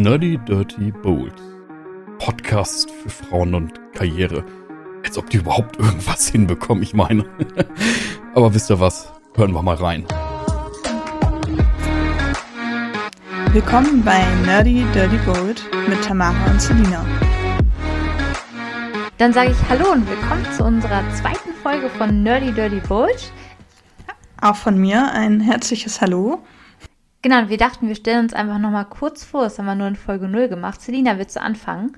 Nerdy Dirty Bold. Podcast für Frauen und Karriere. Als ob die überhaupt irgendwas hinbekommen, ich meine. Aber wisst ihr was? Hören wir mal rein. Willkommen bei Nerdy Dirty Bold mit Tamara und Selina. Dann sage ich Hallo und willkommen zu unserer zweiten Folge von Nerdy Dirty Bold. Auch von mir ein herzliches Hallo. Genau, wir dachten, wir stellen uns einfach nochmal kurz vor. Das haben wir nur in Folge 0 gemacht. Selina, willst du anfangen?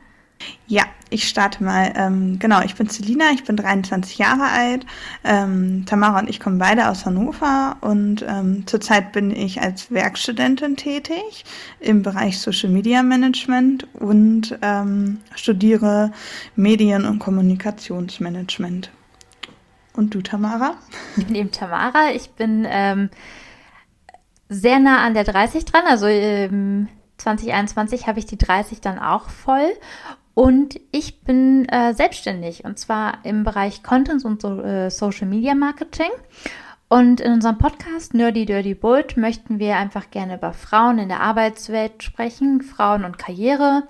Ja, ich starte mal. Ähm, genau, ich bin Selina, ich bin 23 Jahre alt. Ähm, Tamara und ich kommen beide aus Hannover und ähm, zurzeit bin ich als Werkstudentin tätig im Bereich Social Media Management und ähm, studiere Medien- und Kommunikationsmanagement. Und du, Tamara? Ich bin eben Tamara. Ich bin ähm, sehr nah an der 30 dran. Also ähm, 2021 habe ich die 30 dann auch voll. Und ich bin äh, selbstständig und zwar im Bereich Content und so, äh, Social Media Marketing. Und in unserem Podcast Nerdy Dirty Bold möchten wir einfach gerne über Frauen in der Arbeitswelt sprechen, Frauen und Karriere.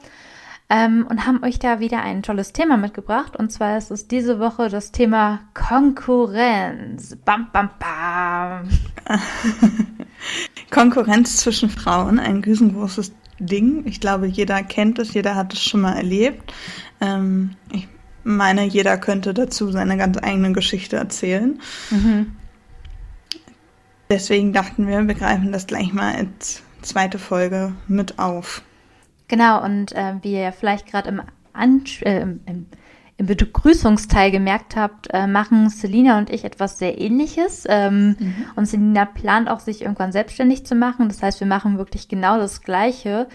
Ähm, und haben euch da wieder ein tolles Thema mitgebracht. Und zwar ist es diese Woche das Thema Konkurrenz. Bam, bam, bam. Konkurrenz zwischen Frauen, ein riesengroßes Ding. Ich glaube, jeder kennt es, jeder hat es schon mal erlebt. Ähm, ich meine, jeder könnte dazu seine ganz eigene Geschichte erzählen. Mhm. Deswegen dachten wir, wir greifen das gleich mal als zweite Folge mit auf. Genau, und äh, wie ihr vielleicht gerade im, äh, im, im Begrüßungsteil gemerkt habt, äh, machen Selina und ich etwas sehr ähnliches. Ähm, mhm. Und Selina plant auch, sich irgendwann selbstständig zu machen. Das heißt, wir machen wirklich genau das Gleiche.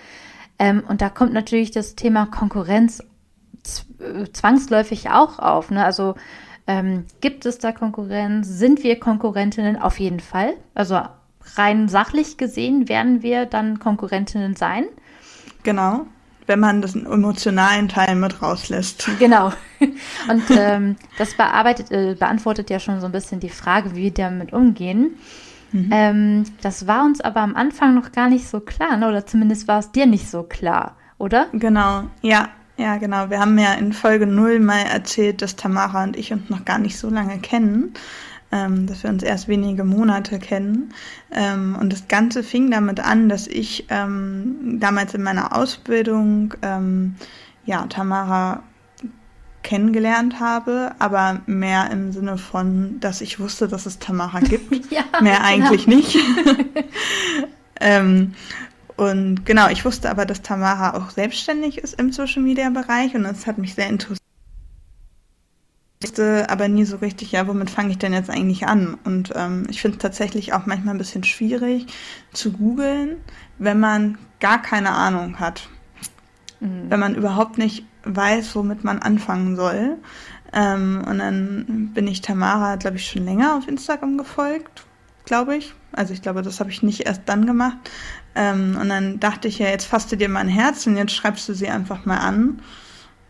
Ähm, und da kommt natürlich das Thema Konkurrenz zwangsläufig auch auf. Ne? Also ähm, gibt es da Konkurrenz? Sind wir Konkurrentinnen? Auf jeden Fall. Also rein sachlich gesehen werden wir dann Konkurrentinnen sein. Genau wenn man das emotionalen Teil mit rauslässt. Genau. Und ähm, das bearbeitet, äh, beantwortet ja schon so ein bisschen die Frage, wie wir damit umgehen. Mhm. Ähm, das war uns aber am Anfang noch gar nicht so klar, ne? oder zumindest war es dir nicht so klar, oder? Genau, ja, ja, genau. Wir haben ja in Folge 0 mal erzählt, dass Tamara und ich uns noch gar nicht so lange kennen ähm, dass wir uns erst wenige Monate kennen. Ähm, und das Ganze fing damit an, dass ich ähm, damals in meiner Ausbildung ähm, ja, Tamara kennengelernt habe, aber mehr im Sinne von, dass ich wusste, dass es Tamara gibt. ja, mehr eigentlich genau. nicht. ähm, und genau, ich wusste aber, dass Tamara auch selbstständig ist im Social Media Bereich und das hat mich sehr interessiert wusste aber nie so richtig, ja, womit fange ich denn jetzt eigentlich an? Und ähm, ich finde es tatsächlich auch manchmal ein bisschen schwierig zu googeln, wenn man gar keine Ahnung hat. Mhm. Wenn man überhaupt nicht weiß, womit man anfangen soll. Ähm, und dann bin ich Tamara, glaube ich, schon länger auf Instagram gefolgt, glaube ich. Also ich glaube, das habe ich nicht erst dann gemacht. Ähm, und dann dachte ich ja, jetzt fasst du dir mein Herz und jetzt schreibst du sie einfach mal an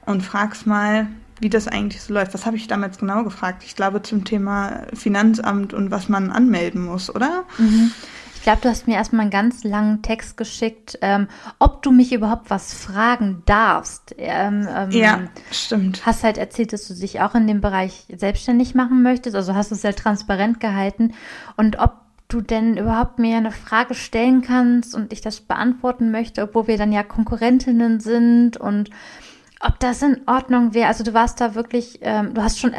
und fragst mal, wie das eigentlich so läuft. Was habe ich damals genau gefragt? Ich glaube zum Thema Finanzamt und was man anmelden muss, oder? Mhm. Ich glaube, du hast mir erstmal einen ganz langen Text geschickt, ähm, ob du mich überhaupt was fragen darfst. Ähm, ähm, ja, stimmt. Hast halt erzählt, dass du dich auch in dem Bereich selbstständig machen möchtest. Also hast du es sehr transparent gehalten. Und ob du denn überhaupt mir eine Frage stellen kannst und ich das beantworten möchte, obwohl wir dann ja Konkurrentinnen sind und ob das in Ordnung wäre. Also du warst da wirklich, ähm, du hast schon,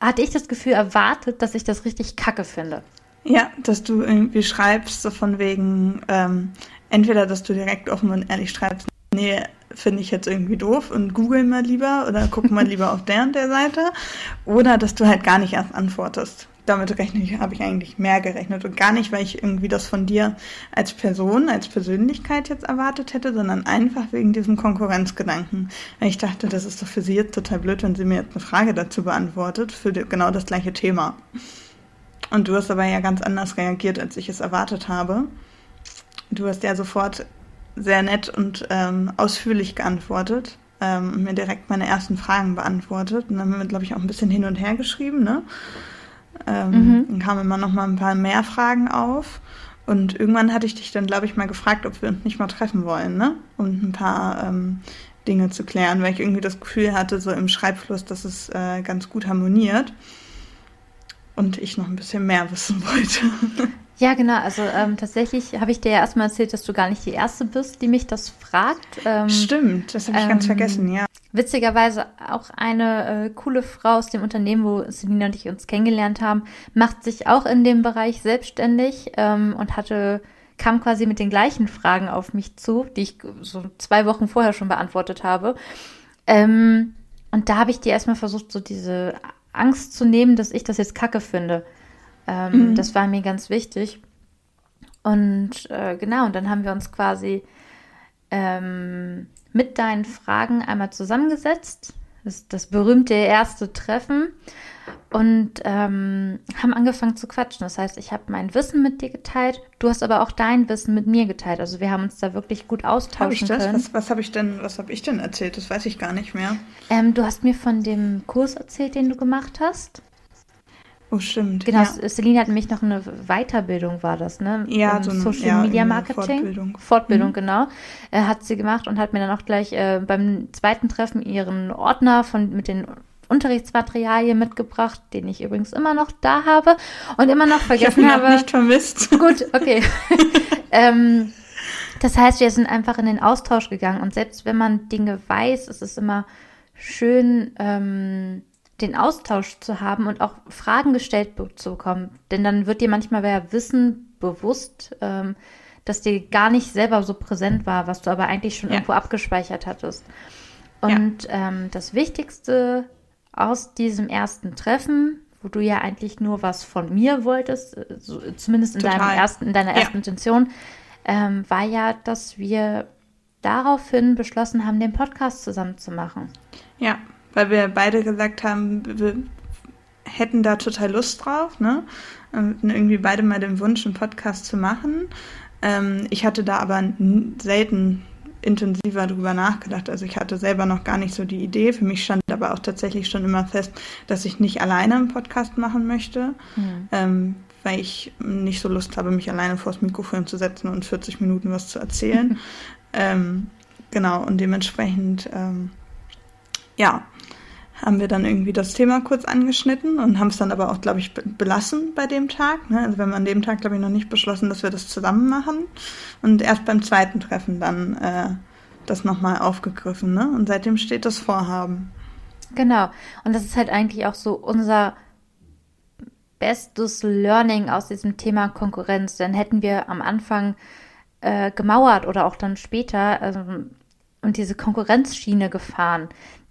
hatte ich das Gefühl erwartet, dass ich das richtig kacke finde. Ja, dass du irgendwie schreibst, so von wegen, ähm, entweder, dass du direkt offen und ehrlich schreibst, nee, finde ich jetzt irgendwie doof und google mal lieber oder guck mal lieber auf der und der Seite. Oder dass du halt gar nicht erst antwortest damit rechne habe ich eigentlich mehr gerechnet und gar nicht, weil ich irgendwie das von dir als Person, als Persönlichkeit jetzt erwartet hätte, sondern einfach wegen diesem Konkurrenzgedanken. Ich dachte, das ist doch für sie jetzt total blöd, wenn sie mir jetzt eine Frage dazu beantwortet, für genau das gleiche Thema. Und du hast aber ja ganz anders reagiert, als ich es erwartet habe. Du hast ja sofort sehr nett und ähm, ausführlich geantwortet ähm, und mir direkt meine ersten Fragen beantwortet. Und dann haben wir, glaube ich, auch ein bisschen hin und her geschrieben, ne? Ähm, mhm. Dann kamen immer noch mal ein paar mehr Fragen auf. Und irgendwann hatte ich dich dann, glaube ich, mal gefragt, ob wir uns nicht mal treffen wollen, ne? Um ein paar ähm, Dinge zu klären, weil ich irgendwie das Gefühl hatte, so im Schreibfluss, dass es äh, ganz gut harmoniert. Und ich noch ein bisschen mehr wissen wollte. Ja, genau. Also ähm, tatsächlich habe ich dir ja erstmal erzählt, dass du gar nicht die Erste bist, die mich das fragt. Ähm, Stimmt, das habe ich ähm, ganz vergessen, ja. Witzigerweise auch eine äh, coole Frau aus dem Unternehmen, wo Selina und ich uns kennengelernt haben, macht sich auch in dem Bereich selbstständig ähm, und hatte kam quasi mit den gleichen Fragen auf mich zu, die ich so zwei Wochen vorher schon beantwortet habe. Ähm, und da habe ich dir erstmal versucht, so diese Angst zu nehmen, dass ich das jetzt kacke finde. Ähm, mhm. Das war mir ganz wichtig. Und äh, genau, und dann haben wir uns quasi ähm, mit deinen Fragen einmal zusammengesetzt. Das, das berühmte erste Treffen. Und ähm, haben angefangen zu quatschen. Das heißt, ich habe mein Wissen mit dir geteilt, du hast aber auch dein Wissen mit mir geteilt. Also wir haben uns da wirklich gut austauschen hab können. Was, was habe ich denn, was habe ich denn erzählt? Das weiß ich gar nicht mehr. Ähm, du hast mir von dem Kurs erzählt, den du gemacht hast. Oh, stimmt. Genau, ja. Celine hat nämlich noch eine Weiterbildung, war das, ne? Ja, so eine, Social ja, Media Marketing. Fortbildung. Fortbildung, mhm. genau. Äh, hat sie gemacht und hat mir dann auch gleich äh, beim zweiten Treffen ihren Ordner von, mit den Unterrichtsmaterialien mitgebracht, den ich übrigens immer noch da habe und immer noch vergessen ich hab habe. nicht vermisst. Gut, okay. ähm, das heißt, wir sind einfach in den Austausch gegangen und selbst wenn man Dinge weiß, ist es immer schön, ähm, den Austausch zu haben und auch Fragen gestellt zu bekommen. Denn dann wird dir manchmal wer Wissen bewusst, ähm, dass dir gar nicht selber so präsent war, was du aber eigentlich schon ja. irgendwo abgespeichert hattest. Und ja. ähm, das Wichtigste aus diesem ersten Treffen, wo du ja eigentlich nur was von mir wolltest, äh, so, zumindest in, deinem ersten, in deiner ersten ja. Intention, ähm, war ja, dass wir daraufhin beschlossen haben, den Podcast zusammen zu machen. Ja, weil wir beide gesagt haben, wir hätten da total Lust drauf, ne? Und irgendwie beide mal den Wunsch, einen Podcast zu machen. Ähm, ich hatte da aber selten intensiver drüber nachgedacht. Also ich hatte selber noch gar nicht so die Idee. Für mich stand aber auch tatsächlich schon immer fest, dass ich nicht alleine einen Podcast machen möchte, mhm. ähm, weil ich nicht so Lust habe, mich alleine vors Mikrofon zu setzen und 40 Minuten was zu erzählen. ähm, genau, und dementsprechend, ähm, ja, haben wir dann irgendwie das Thema kurz angeschnitten und haben es dann aber auch, glaube ich, belassen bei dem Tag. Ne? Also wir haben an dem Tag, glaube ich, noch nicht beschlossen, dass wir das zusammen machen. Und erst beim zweiten Treffen dann äh, das nochmal aufgegriffen. Ne? Und seitdem steht das Vorhaben. Genau. Und das ist halt eigentlich auch so unser bestes Learning aus diesem Thema Konkurrenz. Denn hätten wir am Anfang äh, gemauert oder auch dann später äh, und diese Konkurrenzschiene gefahren,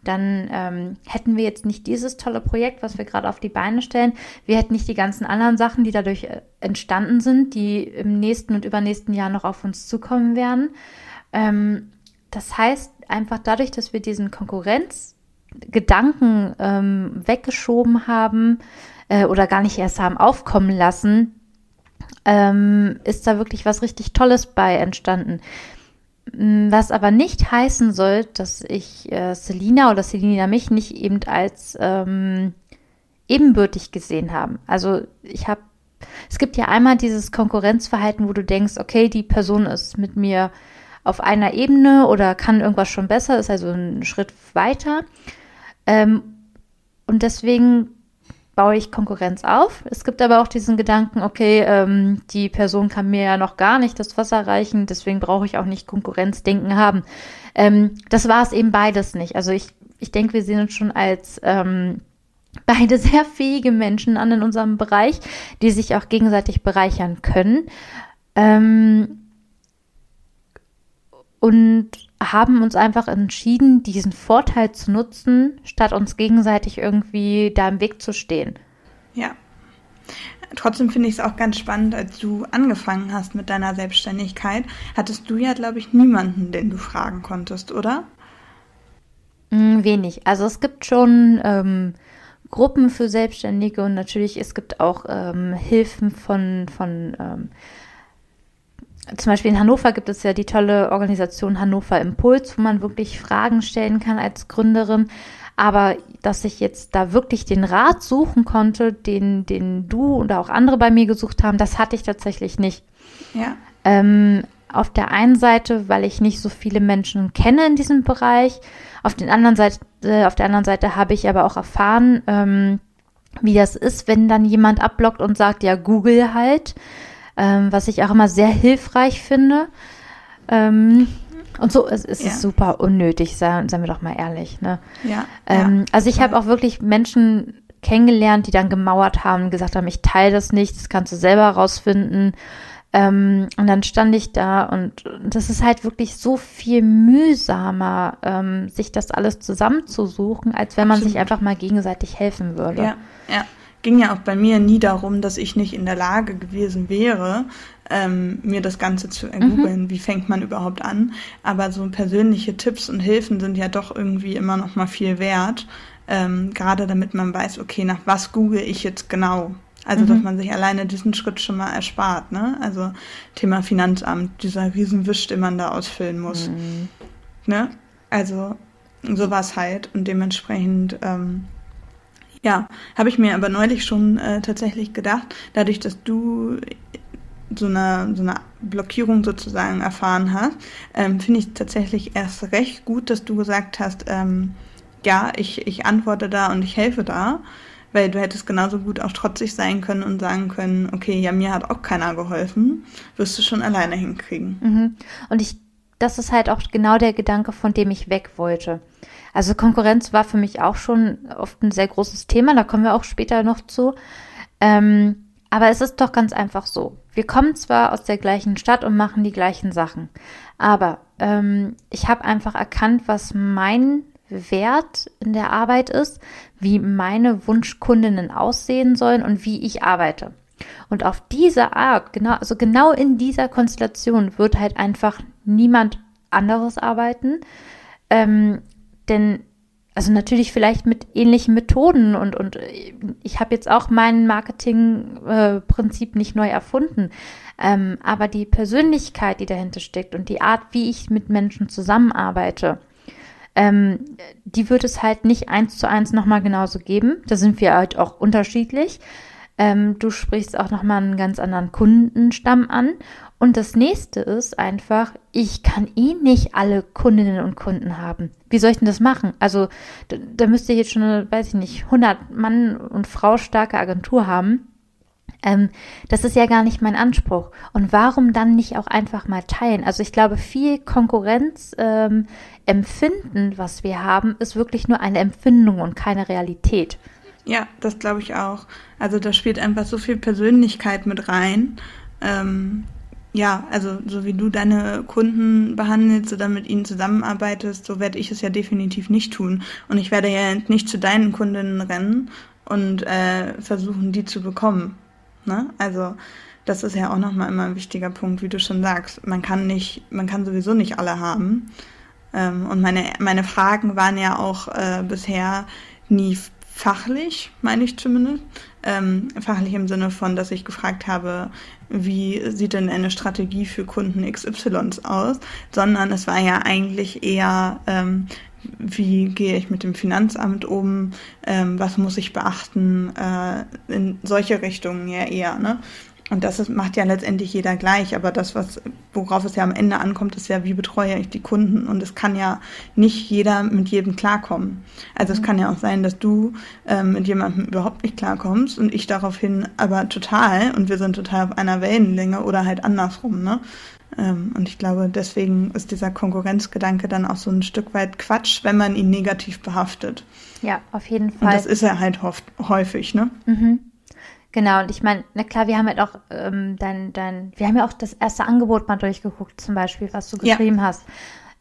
dann ähm, hätten wir jetzt nicht dieses tolle Projekt, was wir gerade auf die Beine stellen. Wir hätten nicht die ganzen anderen Sachen, die dadurch äh, entstanden sind, die im nächsten und übernächsten Jahr noch auf uns zukommen werden. Ähm, das heißt einfach dadurch, dass wir diesen Konkurrenzgedanken ähm, weggeschoben haben äh, oder gar nicht erst haben aufkommen lassen, ähm, ist da wirklich was richtig Tolles bei entstanden. Mm, was aber nicht heißen soll, dass ich äh, Selina oder Selina mich nicht eben als ähm, ebenbürtig gesehen haben. Also ich habe, es gibt ja einmal dieses Konkurrenzverhalten, wo du denkst, okay, die Person ist mit mir auf einer Ebene oder kann irgendwas schon besser, ist also ein Schritt weiter. Ähm, und deswegen baue ich Konkurrenz auf. Es gibt aber auch diesen Gedanken, okay, ähm, die Person kann mir ja noch gar nicht das Wasser reichen, deswegen brauche ich auch nicht Konkurrenzdenken haben. Ähm, das war es eben beides nicht. Also ich, ich denke, wir sehen uns schon als ähm, beide sehr fähige Menschen an in unserem Bereich, die sich auch gegenseitig bereichern können. Ähm, und haben uns einfach entschieden, diesen Vorteil zu nutzen, statt uns gegenseitig irgendwie da im Weg zu stehen. Ja. Trotzdem finde ich es auch ganz spannend, als du angefangen hast mit deiner Selbstständigkeit, hattest du ja, glaube ich, niemanden, den du fragen konntest, oder? Mm, wenig. Also es gibt schon ähm, Gruppen für Selbstständige und natürlich es gibt auch ähm, Hilfen von, von ähm, zum Beispiel in Hannover gibt es ja die tolle Organisation Hannover Impuls, wo man wirklich Fragen stellen kann als Gründerin. Aber dass ich jetzt da wirklich den Rat suchen konnte, den, den du oder auch andere bei mir gesucht haben, das hatte ich tatsächlich nicht. Ja. Ähm, auf der einen Seite, weil ich nicht so viele Menschen kenne in diesem Bereich. Auf, den anderen Seite, äh, auf der anderen Seite habe ich aber auch erfahren, ähm, wie das ist, wenn dann jemand abblockt und sagt, ja, Google halt, ähm, was ich auch immer sehr hilfreich finde. Ähm, und so es, es ja. ist super unnötig, seien, seien wir doch mal ehrlich. Ne? Ja, ähm, ja also ich habe auch wirklich Menschen kennengelernt, die dann gemauert haben, gesagt haben, ich teile das nicht, das kannst du selber rausfinden. Ähm, und dann stand ich da und das ist halt wirklich so viel mühsamer, ähm, sich das alles zusammenzusuchen, als wenn man Absolut. sich einfach mal gegenseitig helfen würde. Ja, ja. Ging ja auch bei mir nie darum, dass ich nicht in der Lage gewesen wäre, ähm, mir das Ganze zu ergoogeln, mhm. wie fängt man überhaupt an. Aber so persönliche Tipps und Hilfen sind ja doch irgendwie immer noch mal viel wert. Ähm, gerade damit man weiß, okay, nach was google ich jetzt genau. Also, mhm. dass man sich alleine diesen Schritt schon mal erspart, ne? Also, Thema Finanzamt, dieser Riesenwisch, den man da ausfüllen muss. Mhm. Ne? Also, sowas halt. Und dementsprechend, ähm, ja, habe ich mir aber neulich schon äh, tatsächlich gedacht, dadurch, dass du so eine, so eine Blockierung sozusagen erfahren hast, ähm, finde ich tatsächlich erst recht gut, dass du gesagt hast, ähm, ja, ich, ich antworte da und ich helfe da, weil du hättest genauso gut auch trotzig sein können und sagen können, okay, ja, mir hat auch keiner geholfen, wirst du schon alleine hinkriegen. Mhm. Und ich, das ist halt auch genau der Gedanke, von dem ich weg wollte. Also Konkurrenz war für mich auch schon oft ein sehr großes Thema, da kommen wir auch später noch zu. Ähm, aber es ist doch ganz einfach so. Wir kommen zwar aus der gleichen Stadt und machen die gleichen Sachen, aber ähm, ich habe einfach erkannt, was mein Wert in der Arbeit ist, wie meine Wunschkundinnen aussehen sollen und wie ich arbeite. Und auf diese Art, genau, also genau in dieser Konstellation wird halt einfach niemand anderes arbeiten. Ähm, denn also natürlich vielleicht mit ähnlichen Methoden und, und ich habe jetzt auch mein Marketingprinzip äh, nicht neu erfunden. Ähm, aber die Persönlichkeit, die dahinter steckt und die Art, wie ich mit Menschen zusammenarbeite, ähm, die wird es halt nicht eins zu eins nochmal genauso geben. Da sind wir halt auch unterschiedlich. Ähm, du sprichst auch nochmal einen ganz anderen Kundenstamm an. Und das nächste ist einfach, ich kann eh nicht alle Kundinnen und Kunden haben. Wie soll ich denn das machen? Also, da, da müsste ich jetzt schon, eine, weiß ich nicht, 100 Mann und Frau starke Agentur haben. Ähm, das ist ja gar nicht mein Anspruch. Und warum dann nicht auch einfach mal teilen? Also ich glaube, viel Konkurrenz ähm, empfinden, was wir haben, ist wirklich nur eine Empfindung und keine Realität. Ja, das glaube ich auch. Also da spielt einfach so viel Persönlichkeit mit rein. Ähm, ja, also so wie du deine Kunden behandelst oder mit ihnen zusammenarbeitest, so werde ich es ja definitiv nicht tun. Und ich werde ja nicht zu deinen Kundinnen rennen und äh, versuchen, die zu bekommen. Ne? Also das ist ja auch nochmal immer ein wichtiger Punkt, wie du schon sagst. Man kann nicht, man kann sowieso nicht alle haben. Ähm, und meine, meine Fragen waren ja auch äh, bisher nie fachlich, meine ich zumindest. Ähm, fachlich im Sinne von, dass ich gefragt habe, wie sieht denn eine Strategie für Kunden XYs aus, sondern es war ja eigentlich eher, ähm, wie gehe ich mit dem Finanzamt um, ähm, was muss ich beachten, äh, in solche Richtungen ja eher. Ne? Und das ist, macht ja letztendlich jeder gleich, aber das, was, worauf es ja am Ende ankommt, ist ja, wie betreue ich die Kunden? Und es kann ja nicht jeder mit jedem klarkommen. Also mhm. es kann ja auch sein, dass du ähm, mit jemandem überhaupt nicht klarkommst und ich daraufhin aber total und wir sind total auf einer Wellenlänge oder halt andersrum, ne? Ähm, und ich glaube, deswegen ist dieser Konkurrenzgedanke dann auch so ein Stück weit Quatsch, wenn man ihn negativ behaftet. Ja, auf jeden Fall. Und das ist er halt häufig, ne? Mhm. Genau, und ich meine, na klar, wir haben halt auch ähm, dein, dein, wir haben ja auch das erste Angebot mal durchgeguckt, zum Beispiel, was du geschrieben ja. hast.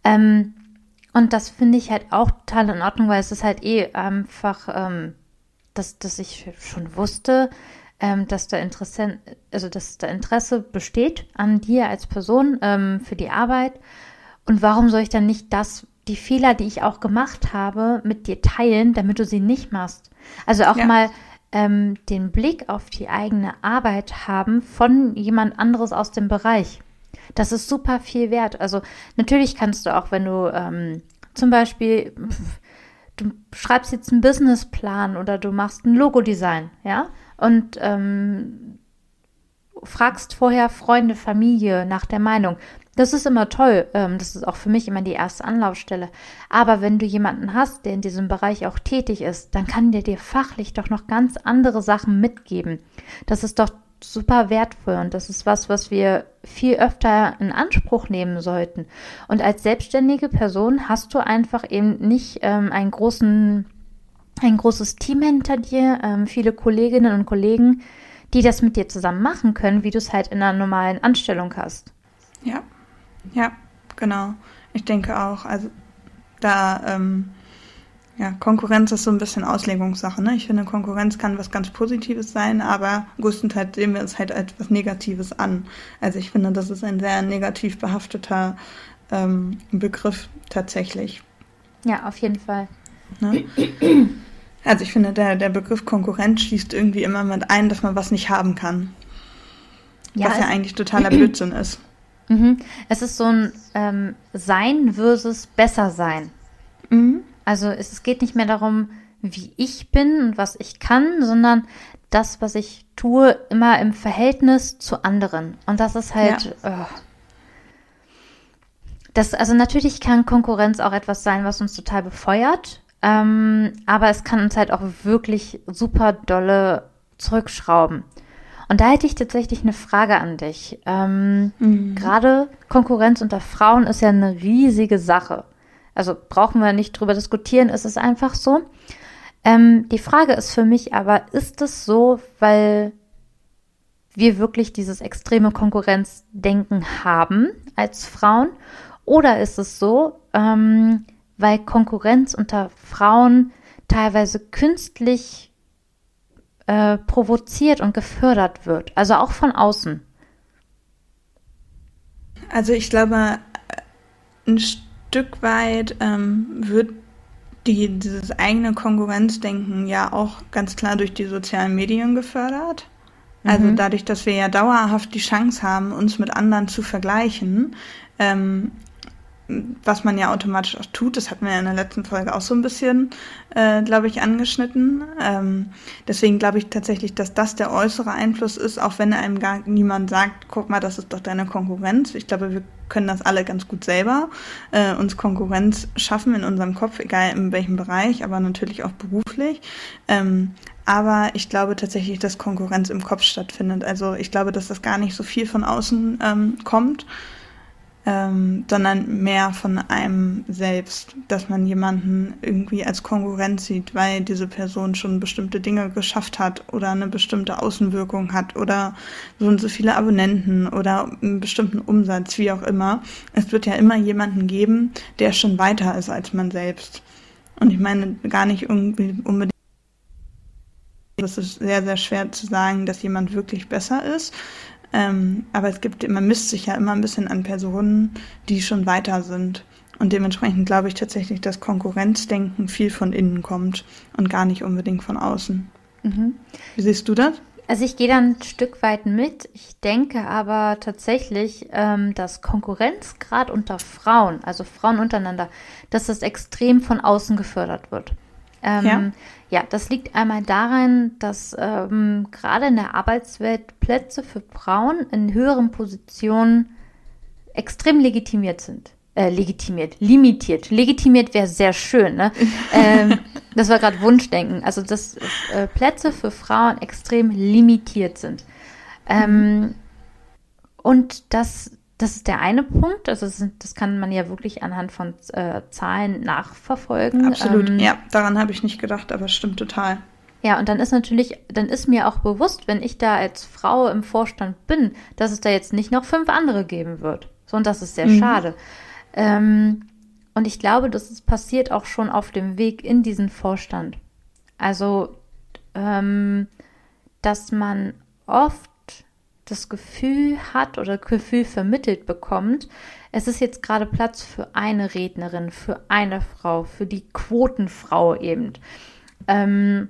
Ähm, und das finde ich halt auch total in Ordnung, weil es ist halt eh einfach, ähm, dass, dass ich schon wusste, ähm, dass da Interesse, also dass da Interesse besteht an dir als Person ähm, für die Arbeit. Und warum soll ich dann nicht das, die Fehler, die ich auch gemacht habe, mit dir teilen, damit du sie nicht machst? Also auch ja. mal ähm, den Blick auf die eigene Arbeit haben von jemand anderes aus dem Bereich. Das ist super viel wert. Also natürlich kannst du auch, wenn du ähm, zum Beispiel, du schreibst jetzt einen Businessplan oder du machst ein Logodesign, ja, und ähm, fragst vorher Freunde, Familie nach der Meinung. Das ist immer toll. Ähm, das ist auch für mich immer die erste Anlaufstelle. Aber wenn du jemanden hast, der in diesem Bereich auch tätig ist, dann kann der dir fachlich doch noch ganz andere Sachen mitgeben. Das ist doch super wertvoll und das ist was, was wir viel öfter in Anspruch nehmen sollten. Und als selbstständige Person hast du einfach eben nicht ähm, einen großen, ein großes Team hinter dir, ähm, viele Kolleginnen und Kollegen, die das mit dir zusammen machen können, wie du es halt in einer normalen Anstellung hast. Ja, ja, genau. Ich denke auch, also da, ähm, ja, Konkurrenz ist so ein bisschen Auslegungssache. Ne? Ich finde, Konkurrenz kann was ganz Positives sein, aber größtenteils sehen wir es halt als was Negatives an. Also ich finde, das ist ein sehr negativ behafteter ähm, Begriff tatsächlich. Ja, auf jeden Fall. Ne? Also ich finde, der, der Begriff Konkurrenz schließt irgendwie immer mit ein, dass man was nicht haben kann. Ja, was ja eigentlich totaler Blödsinn ist. Mhm. Es ist so ein ähm, Sein versus besser sein. Mhm. Also es, es geht nicht mehr darum, wie ich bin und was ich kann, sondern das, was ich tue, immer im Verhältnis zu anderen. Und das ist halt. Ja. Oh. Das, also natürlich kann Konkurrenz auch etwas sein, was uns total befeuert. Ähm, aber es kann uns halt auch wirklich super dolle zurückschrauben. Und da hätte ich tatsächlich eine Frage an dich. Ähm, mhm. Gerade Konkurrenz unter Frauen ist ja eine riesige Sache. Also brauchen wir nicht drüber diskutieren, ist es einfach so. Ähm, die Frage ist für mich aber, ist es so, weil wir wirklich dieses extreme Konkurrenzdenken haben als Frauen? Oder ist es so, ähm, weil Konkurrenz unter Frauen teilweise künstlich äh, provoziert und gefördert wird, also auch von außen. Also ich glaube, ein Stück weit ähm, wird die, dieses eigene Konkurrenzdenken ja auch ganz klar durch die sozialen Medien gefördert. Also mhm. dadurch, dass wir ja dauerhaft die Chance haben, uns mit anderen zu vergleichen, ähm, was man ja automatisch auch tut, das hatten wir ja in der letzten Folge auch so ein bisschen, äh, glaube ich, angeschnitten. Ähm, deswegen glaube ich tatsächlich, dass das der äußere Einfluss ist, auch wenn einem gar niemand sagt, guck mal, das ist doch deine Konkurrenz. Ich glaube, wir können das alle ganz gut selber, äh, uns Konkurrenz schaffen in unserem Kopf, egal in welchem Bereich, aber natürlich auch beruflich. Ähm, aber ich glaube tatsächlich, dass Konkurrenz im Kopf stattfindet. Also ich glaube, dass das gar nicht so viel von außen ähm, kommt ähm, sondern mehr von einem selbst, dass man jemanden irgendwie als Konkurrenz sieht, weil diese Person schon bestimmte Dinge geschafft hat oder eine bestimmte Außenwirkung hat oder so und so viele Abonnenten oder einen bestimmten Umsatz, wie auch immer. Es wird ja immer jemanden geben, der schon weiter ist als man selbst. Und ich meine gar nicht irgendwie unbedingt es ist sehr, sehr schwer zu sagen, dass jemand wirklich besser ist, ähm, aber es gibt, man misst sich ja immer ein bisschen an Personen, die schon weiter sind. Und dementsprechend glaube ich tatsächlich, dass Konkurrenzdenken viel von innen kommt und gar nicht unbedingt von außen. Mhm. Wie siehst du das? Also ich gehe da ein Stück weit mit. Ich denke aber tatsächlich, ähm, dass Konkurrenzgrad unter Frauen, also Frauen untereinander, dass das extrem von außen gefördert wird. Ähm, ja. ja, das liegt einmal daran, dass ähm, gerade in der Arbeitswelt Plätze für Frauen in höheren Positionen extrem legitimiert sind. Äh, legitimiert, limitiert. Legitimiert wäre sehr schön, ne? ähm, das war gerade Wunschdenken. Also, dass äh, Plätze für Frauen extrem limitiert sind. Ähm, mhm. Und dass das ist der eine Punkt. Also das, das kann man ja wirklich anhand von äh, Zahlen nachverfolgen. Absolut. Ähm, ja, daran habe ich nicht gedacht, aber es stimmt total. Ja, und dann ist natürlich, dann ist mir auch bewusst, wenn ich da als Frau im Vorstand bin, dass es da jetzt nicht noch fünf andere geben wird. So, und das ist sehr mhm. schade. Ähm, und ich glaube, das ist passiert auch schon auf dem Weg in diesen Vorstand. Also, ähm, dass man oft das Gefühl hat oder Gefühl vermittelt bekommt, es ist jetzt gerade Platz für eine Rednerin, für eine Frau, für die Quotenfrau eben. Ähm,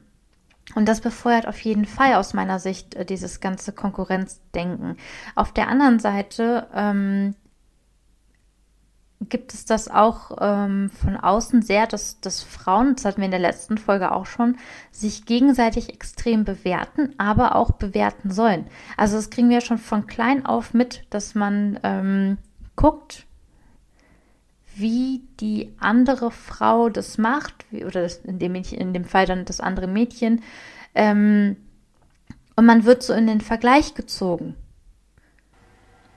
und das befeuert auf jeden Fall aus meiner Sicht äh, dieses ganze Konkurrenzdenken. Auf der anderen Seite ähm, gibt es das auch ähm, von außen sehr, dass, dass Frauen, das hatten wir in der letzten Folge auch schon, sich gegenseitig extrem bewerten, aber auch bewerten sollen. Also das kriegen wir schon von klein auf mit, dass man ähm, guckt, wie die andere Frau das macht, wie, oder das, in, dem Mädchen, in dem Fall dann das andere Mädchen. Ähm, und man wird so in den Vergleich gezogen.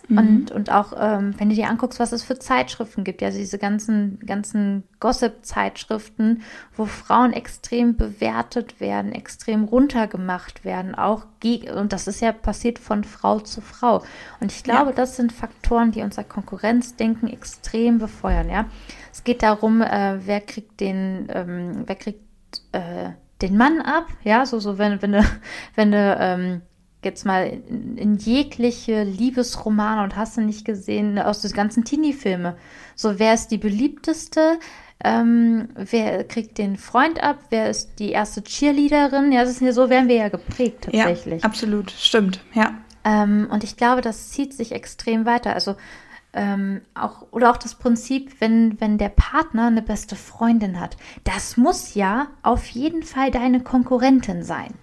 Mhm. Und, und auch, ähm, wenn du dir anguckst, was es für Zeitschriften gibt, ja, also diese ganzen, ganzen Gossip-Zeitschriften, wo Frauen extrem bewertet werden, extrem runtergemacht werden, auch und das ist ja passiert von Frau zu Frau. Und ich glaube, ja. das sind Faktoren, die unser Konkurrenzdenken extrem befeuern, ja. Es geht darum, äh, wer kriegt den, ähm, wer kriegt äh, den Mann ab, ja, so, so wenn, wenn du, wenn du ähm, jetzt mal in, in jegliche Liebesromane und hast du nicht gesehen, aus den ganzen Teenie-Filme. So, wer ist die beliebteste? Ähm, wer kriegt den Freund ab? Wer ist die erste Cheerleaderin? Ja, das ist ja so, werden wir ja geprägt tatsächlich. Ja, absolut, stimmt, ja. Ähm, und ich glaube, das zieht sich extrem weiter. Also ähm, auch, oder auch das Prinzip, wenn, wenn der Partner eine beste Freundin hat, das muss ja auf jeden Fall deine Konkurrentin sein.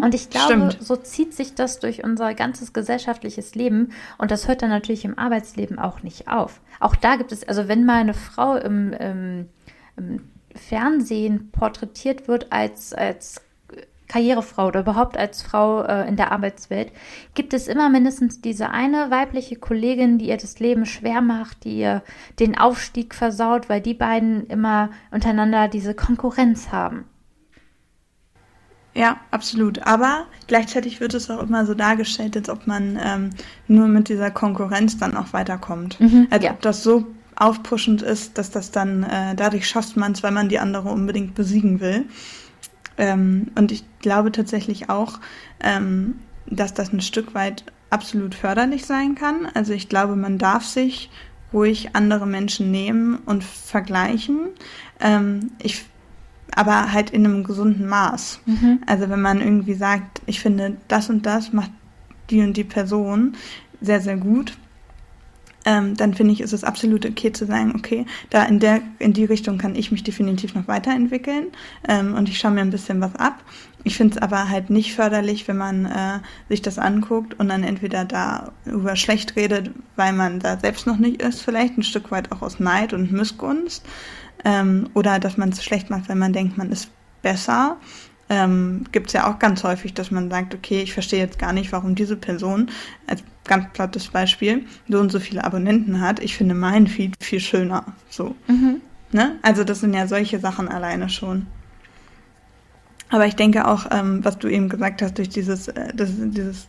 Mhm, und ich glaube, stimmt. so zieht sich das durch unser ganzes gesellschaftliches Leben und das hört dann natürlich im Arbeitsleben auch nicht auf. Auch da gibt es, also wenn mal eine Frau im, im, im Fernsehen porträtiert wird als, als Karrierefrau oder überhaupt als Frau äh, in der Arbeitswelt, gibt es immer mindestens diese eine weibliche Kollegin, die ihr das Leben schwer macht, die ihr den Aufstieg versaut, weil die beiden immer untereinander diese Konkurrenz haben. Ja, absolut. Aber gleichzeitig wird es auch immer so dargestellt, als ob man ähm, nur mit dieser Konkurrenz dann auch weiterkommt. Mhm, als ja. ob das so aufpuschend ist, dass das dann, äh, dadurch schafft man es, weil man die andere unbedingt besiegen will. Ähm, und ich glaube tatsächlich auch, ähm, dass das ein Stück weit absolut förderlich sein kann. Also ich glaube, man darf sich ruhig andere Menschen nehmen und vergleichen. Ähm, ich aber halt in einem gesunden Maß. Mhm. Also wenn man irgendwie sagt, ich finde, das und das macht die und die Person sehr, sehr gut, ähm, dann finde ich, ist es absolut okay zu sagen, okay, da in der, in die Richtung kann ich mich definitiv noch weiterentwickeln ähm, und ich schaue mir ein bisschen was ab. Ich finde es aber halt nicht förderlich, wenn man äh, sich das anguckt und dann entweder da über schlecht redet, weil man da selbst noch nicht ist, vielleicht ein Stück weit auch aus Neid und Missgunst ähm, oder dass man es schlecht macht, wenn man denkt, man ist besser. Ähm, Gibt es ja auch ganz häufig, dass man sagt, okay, ich verstehe jetzt gar nicht, warum diese Person, als ganz plattes Beispiel, so und so viele Abonnenten hat. Ich finde meinen Feed viel schöner. So. Mhm. Ne? Also das sind ja solche Sachen alleine schon. Aber ich denke auch, ähm, was du eben gesagt hast, durch dieses, äh, das, dieses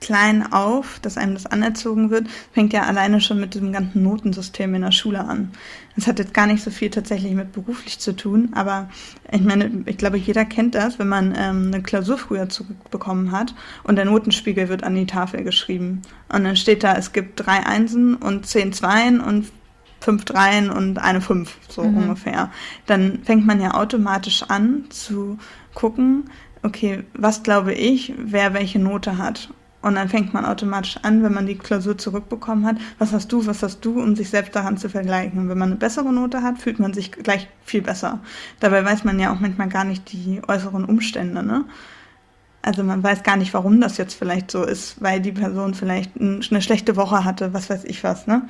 klein auf, dass einem das anerzogen wird, fängt ja alleine schon mit diesem ganzen Notensystem in der Schule an. Das hat jetzt gar nicht so viel tatsächlich mit beruflich zu tun, aber ich meine, ich glaube, jeder kennt das, wenn man ähm, eine Klausur früher zurückbekommen hat und der Notenspiegel wird an die Tafel geschrieben. Und dann steht da, es gibt drei Einsen und zehn Zweien und fünf Dreien und eine Fünf, so mhm. ungefähr. Dann fängt man ja automatisch an zu gucken, okay, was glaube ich, wer welche Note hat. Und dann fängt man automatisch an, wenn man die Klausur zurückbekommen hat, was hast du, was hast du, um sich selbst daran zu vergleichen. Und wenn man eine bessere Note hat, fühlt man sich gleich viel besser. Dabei weiß man ja auch manchmal gar nicht die äußeren Umstände, ne? Also man weiß gar nicht, warum das jetzt vielleicht so ist, weil die Person vielleicht eine schlechte Woche hatte, was weiß ich was. Ne?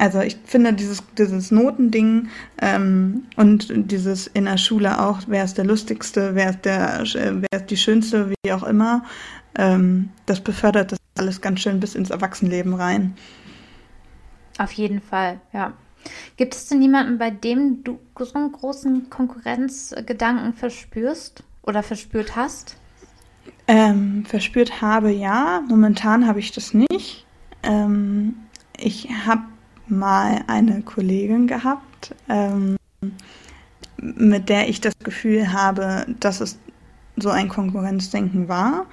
Also ich finde dieses, dieses Notending ähm, und dieses in der Schule auch, wer ist der lustigste, wer ist der, äh, wer ist die schönste, wie auch immer, ähm, das befördert das alles ganz schön bis ins Erwachsenenleben rein. Auf jeden Fall, ja. Gibt es denn jemanden, bei dem du so einen großen Konkurrenzgedanken verspürst oder verspürt hast? Ähm, verspürt habe ja, momentan habe ich das nicht. Ähm, ich habe mal eine Kollegin gehabt, ähm, mit der ich das Gefühl habe, dass es so ein Konkurrenzdenken war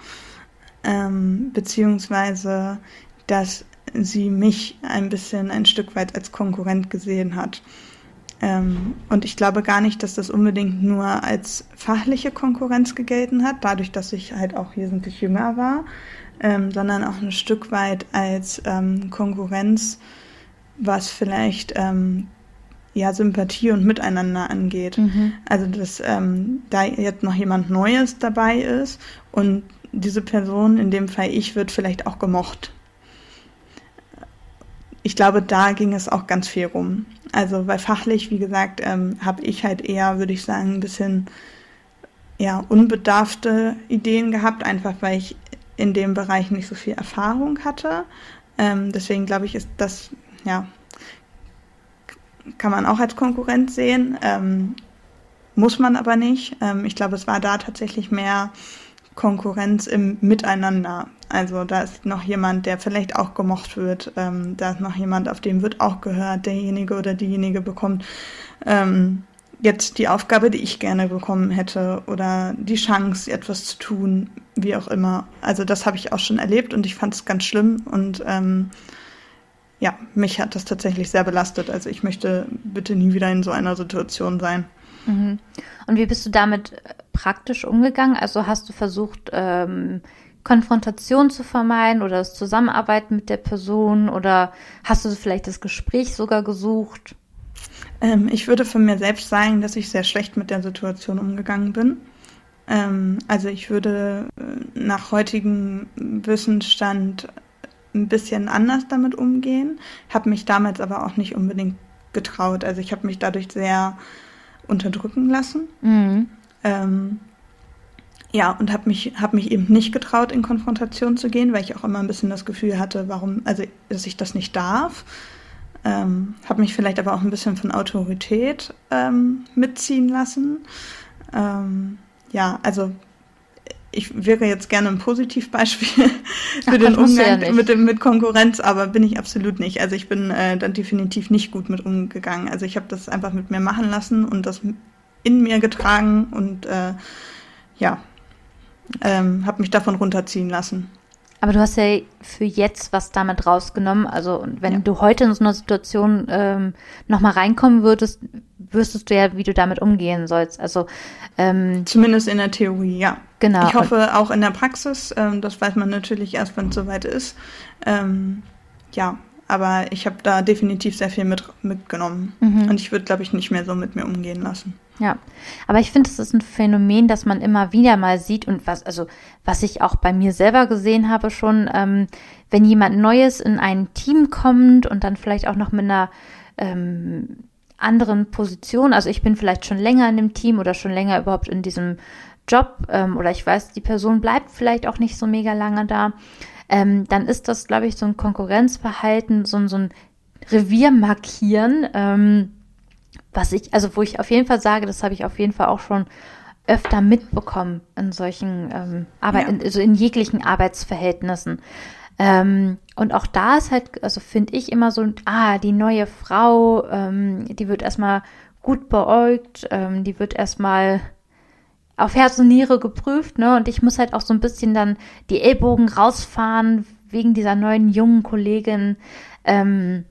ähm, beziehungsweise dass sie mich ein bisschen ein Stück weit als Konkurrent gesehen hat. Ähm, und ich glaube gar nicht, dass das unbedingt nur als fachliche Konkurrenz gegelten hat, dadurch, dass ich halt auch wesentlich jünger war, ähm, sondern auch ein Stück weit als ähm, Konkurrenz was vielleicht ähm, ja, Sympathie und Miteinander angeht. Mhm. Also, dass ähm, da jetzt noch jemand Neues dabei ist und diese Person, in dem Fall ich, wird vielleicht auch gemocht. Ich glaube, da ging es auch ganz viel rum. Also, weil fachlich, wie gesagt, ähm, habe ich halt eher, würde ich sagen, ein bisschen ja, unbedarfte Ideen gehabt, einfach weil ich in dem Bereich nicht so viel Erfahrung hatte. Ähm, deswegen glaube ich, ist das, ja, kann man auch als Konkurrenz sehen, ähm, muss man aber nicht. Ähm, ich glaube, es war da tatsächlich mehr Konkurrenz im Miteinander. Also da ist noch jemand, der vielleicht auch gemocht wird. Ähm, da ist noch jemand, auf dem wird auch gehört. Derjenige oder diejenige bekommt ähm, jetzt die Aufgabe, die ich gerne bekommen hätte oder die Chance, etwas zu tun, wie auch immer. Also das habe ich auch schon erlebt und ich fand es ganz schlimm und ähm, ja, mich hat das tatsächlich sehr belastet. Also ich möchte bitte nie wieder in so einer Situation sein. Mhm. Und wie bist du damit äh, praktisch umgegangen? Also hast du versucht, ähm, Konfrontation zu vermeiden oder das Zusammenarbeiten mit der Person oder hast du vielleicht das Gespräch sogar gesucht? Ähm, ich würde von mir selbst sagen, dass ich sehr schlecht mit der Situation umgegangen bin. Ähm, also ich würde äh, nach heutigem Wissensstand ein bisschen anders damit umgehen, habe mich damals aber auch nicht unbedingt getraut. Also ich habe mich dadurch sehr unterdrücken lassen. Mhm. Ähm, ja, und habe mich, hab mich eben nicht getraut, in Konfrontation zu gehen, weil ich auch immer ein bisschen das Gefühl hatte, warum, also dass ich das nicht darf. Ähm, habe mich vielleicht aber auch ein bisschen von Autorität ähm, mitziehen lassen. Ähm, ja, also ich wäre jetzt gerne ein Positivbeispiel für Ach, den Umgang ja mit, dem, mit Konkurrenz, aber bin ich absolut nicht. Also ich bin äh, dann definitiv nicht gut mit umgegangen. Also ich habe das einfach mit mir machen lassen und das in mir getragen und äh, ja, ähm, habe mich davon runterziehen lassen. Aber du hast ja für jetzt was damit rausgenommen. Also wenn ja. du heute in so einer Situation ähm, nochmal reinkommen würdest, wüsstest du ja, wie du damit umgehen sollst. Also ähm, zumindest in der Theorie, ja. Genau. Ich hoffe auch in der Praxis. Ähm, das weiß man natürlich erst, wenn es soweit ist. Ähm, ja, aber ich habe da definitiv sehr viel mit, mitgenommen. Mhm. Und ich würde, glaube ich, nicht mehr so mit mir umgehen lassen. Ja, aber ich finde, es ist ein Phänomen, das man immer wieder mal sieht und was, also was ich auch bei mir selber gesehen habe schon, ähm, wenn jemand Neues in ein Team kommt und dann vielleicht auch noch mit einer ähm, anderen Position, also ich bin vielleicht schon länger in dem Team oder schon länger überhaupt in diesem Job ähm, oder ich weiß, die Person bleibt vielleicht auch nicht so mega lange da, ähm, dann ist das, glaube ich, so ein Konkurrenzverhalten, so, so ein Revier markieren. Ähm, was ich, also wo ich auf jeden Fall sage, das habe ich auf jeden Fall auch schon öfter mitbekommen in solchen ähm, Arbeit, ja. in, also in jeglichen Arbeitsverhältnissen. Ähm, und auch da ist halt, also finde ich immer so, ah, die neue Frau, ähm, die wird erstmal gut beäugt, ähm, die wird erstmal auf Herz und Niere geprüft, ne? Und ich muss halt auch so ein bisschen dann die Ellbogen rausfahren wegen dieser neuen jungen Kollegin. Ähm,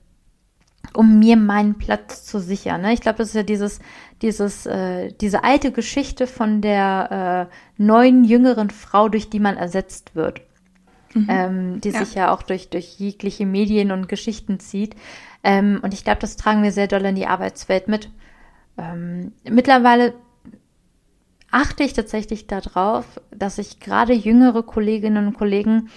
um mir meinen Platz zu sichern. Ne? Ich glaube, das ist ja dieses, dieses, äh, diese alte Geschichte von der äh, neuen, jüngeren Frau, durch die man ersetzt wird. Mhm. Ähm, die ja. sich ja auch durch, durch jegliche Medien und Geschichten zieht. Ähm, und ich glaube, das tragen wir sehr doll in die Arbeitswelt mit. Ähm, mittlerweile achte ich tatsächlich darauf, dass ich gerade jüngere Kolleginnen und Kollegen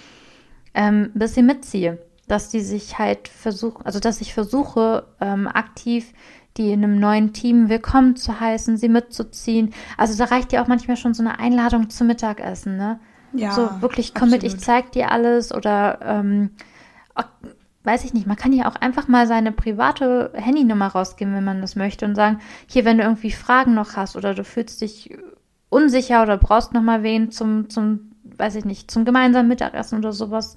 ähm, ein bisschen mitziehe dass die sich halt versuchen, also dass ich versuche, ähm, aktiv die in einem neuen Team willkommen zu heißen, sie mitzuziehen. Also da reicht ja auch manchmal schon so eine Einladung zum Mittagessen, ne? Ja. So wirklich komm absolut. mit, ich zeig dir alles oder ähm, weiß ich nicht, man kann ja auch einfach mal seine private Handynummer rausgeben, wenn man das möchte und sagen, hier, wenn du irgendwie Fragen noch hast oder du fühlst dich unsicher oder brauchst noch mal wen zum, zum, weiß ich nicht, zum gemeinsamen Mittagessen oder sowas,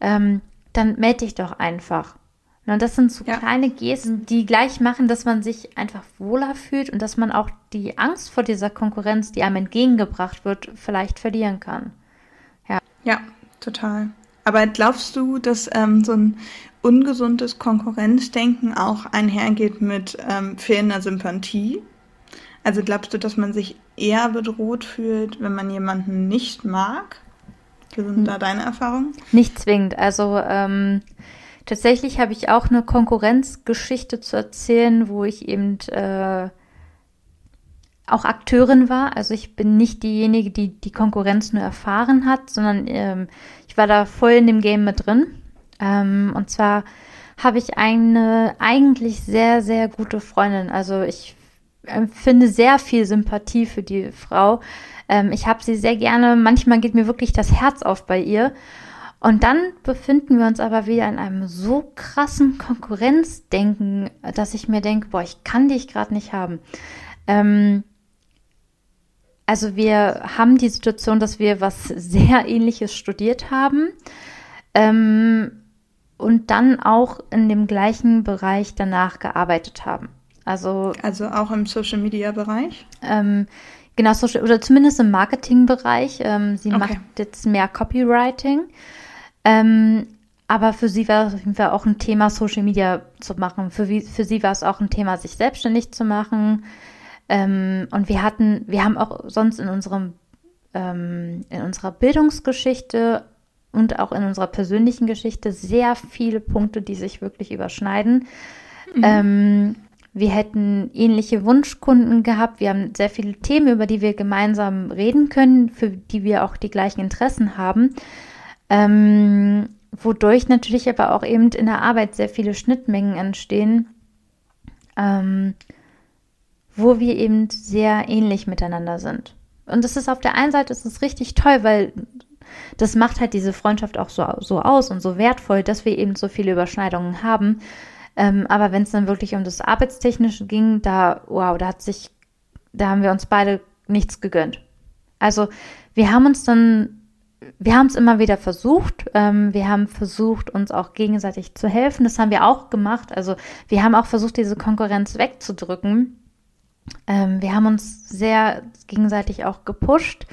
ähm, dann melde dich doch einfach. Und das sind so ja. kleine Gesten, die gleich machen, dass man sich einfach wohler fühlt und dass man auch die Angst vor dieser Konkurrenz, die einem entgegengebracht wird, vielleicht verlieren kann. Ja, ja total. Aber glaubst du, dass ähm, so ein ungesundes Konkurrenzdenken auch einhergeht mit ähm, fehlender Sympathie? Also glaubst du, dass man sich eher bedroht fühlt, wenn man jemanden nicht mag? Wie sind hm. da deine Erfahrungen? Nicht zwingend. Also ähm, Tatsächlich habe ich auch eine Konkurrenzgeschichte zu erzählen, wo ich eben äh, auch Akteurin war. Also ich bin nicht diejenige, die die Konkurrenz nur erfahren hat, sondern ähm, ich war da voll in dem Game mit drin. Ähm, und zwar habe ich eine eigentlich sehr, sehr gute Freundin. Also ich empfinde sehr viel Sympathie für die Frau. Ähm, ich habe sie sehr gerne. Manchmal geht mir wirklich das Herz auf bei ihr. Und dann befinden wir uns aber wieder in einem so krassen Konkurrenzdenken, dass ich mir denke, boah, ich kann dich gerade nicht haben. Ähm, also wir haben die Situation, dass wir was sehr ähnliches studiert haben ähm, und dann auch in dem gleichen Bereich danach gearbeitet haben. Also, also auch im Social Media Bereich? Ähm, genau, Social, oder zumindest im Marketingbereich. Ähm, sie okay. macht jetzt mehr Copywriting. Ähm, aber für sie war es auch ein Thema, Social Media zu machen. Für, für sie war es auch ein Thema, sich selbstständig zu machen. Ähm, und wir hatten, wir haben auch sonst in unserem, ähm, in unserer Bildungsgeschichte und auch in unserer persönlichen Geschichte sehr viele Punkte, die sich wirklich überschneiden. Mhm. Wir hätten ähnliche Wunschkunden gehabt. Wir haben sehr viele Themen, über die wir gemeinsam reden können, für die wir auch die gleichen Interessen haben. Ähm, wodurch natürlich aber auch eben in der Arbeit sehr viele Schnittmengen entstehen. Ähm, wo wir eben sehr ähnlich miteinander sind. Und das ist auf der einen Seite ist richtig toll, weil das macht halt diese Freundschaft auch so, so aus und so wertvoll, dass wir eben so viele Überschneidungen haben. Ähm, aber wenn es dann wirklich um das Arbeitstechnische ging, da, wow, da hat sich, da haben wir uns beide nichts gegönnt. Also wir haben uns dann, wir haben es immer wieder versucht. Ähm, wir haben versucht, uns auch gegenseitig zu helfen. Das haben wir auch gemacht. Also wir haben auch versucht, diese Konkurrenz wegzudrücken. Ähm, wir haben uns sehr gegenseitig auch gepusht.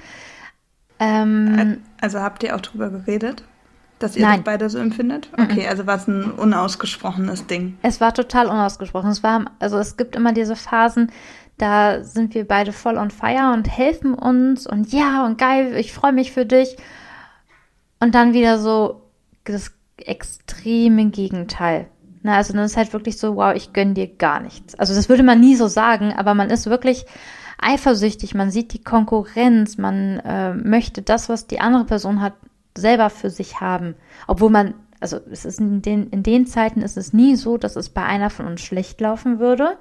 Ähm, also habt ihr auch drüber geredet? Dass ihr nein. das beide so empfindet? Okay, also war es ein unausgesprochenes Ding. Es war total unausgesprochen. Es war, also es gibt immer diese Phasen, da sind wir beide voll on fire und helfen uns und ja und geil, ich freue mich für dich. Und dann wieder so das extreme Gegenteil. Na, also dann ist halt wirklich so, wow, ich gönn dir gar nichts. Also das würde man nie so sagen, aber man ist wirklich eifersüchtig, man sieht die Konkurrenz, man äh, möchte das, was die andere Person hat, selber für sich haben. Obwohl man, also es ist in den, in den Zeiten ist es nie so, dass es bei einer von uns schlecht laufen würde.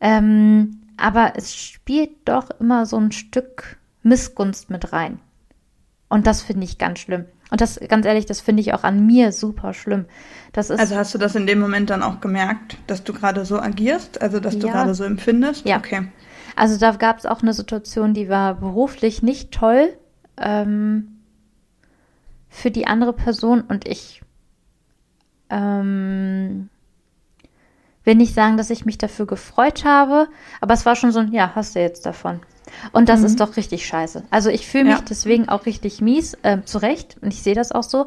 Ähm, aber es spielt doch immer so ein Stück Missgunst mit rein. Und das finde ich ganz schlimm. Und das, ganz ehrlich, das finde ich auch an mir super schlimm. Das ist, also hast du das in dem Moment dann auch gemerkt, dass du gerade so agierst, also dass du gerade so empfindest? Ja. Okay. Also da gab es auch eine Situation, die war beruflich nicht toll ähm, für die andere Person und ich ähm, will nicht sagen, dass ich mich dafür gefreut habe, aber es war schon so ein, ja, hast du jetzt davon. Und das mhm. ist doch richtig scheiße. Also ich fühle mich ja. deswegen auch richtig mies, äh, zu Recht, und ich sehe das auch so.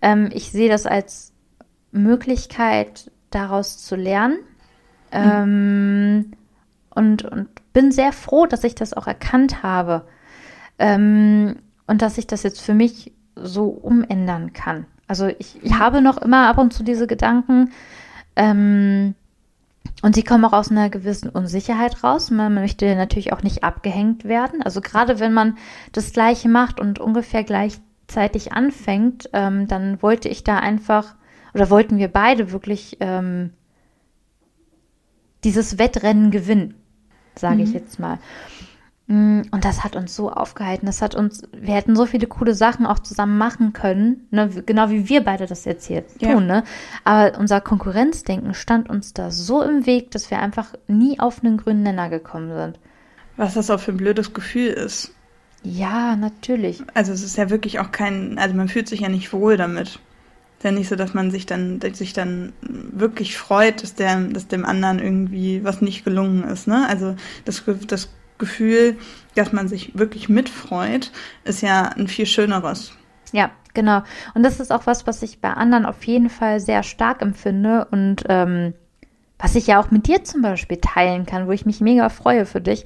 Ähm, ich sehe das als Möglichkeit, daraus zu lernen. Mhm. Ähm, und, und bin sehr froh, dass ich das auch erkannt habe. Ähm, und dass ich das jetzt für mich so umändern kann. Also ich, ich habe noch immer ab und zu diese Gedanken, ähm, und sie kommen auch aus einer gewissen Unsicherheit raus. Man möchte natürlich auch nicht abgehängt werden. Also gerade wenn man das Gleiche macht und ungefähr gleichzeitig anfängt, ähm, dann wollte ich da einfach oder wollten wir beide wirklich ähm, dieses Wettrennen gewinnen, sage mhm. ich jetzt mal. Mm, und das hat uns so aufgehalten. Das hat uns, wir hätten so viele coole Sachen auch zusammen machen können, ne? genau wie wir beide das jetzt hier ja. tun. Ne? Aber unser Konkurrenzdenken stand uns da so im Weg, dass wir einfach nie auf einen grünen Nenner gekommen sind. Was das auch für ein blödes Gefühl ist. Ja, natürlich. Also es ist ja wirklich auch kein, also man fühlt sich ja nicht wohl damit. Es ist ja nicht so, dass man sich dann, sich dann wirklich freut, dass der, dass dem anderen irgendwie was nicht gelungen ist. Ne? Also das, das Gefühl, dass man sich wirklich mitfreut, ist ja ein viel schöneres. Ja, genau. Und das ist auch was, was ich bei anderen auf jeden Fall sehr stark empfinde und ähm, was ich ja auch mit dir zum Beispiel teilen kann, wo ich mich mega freue für dich.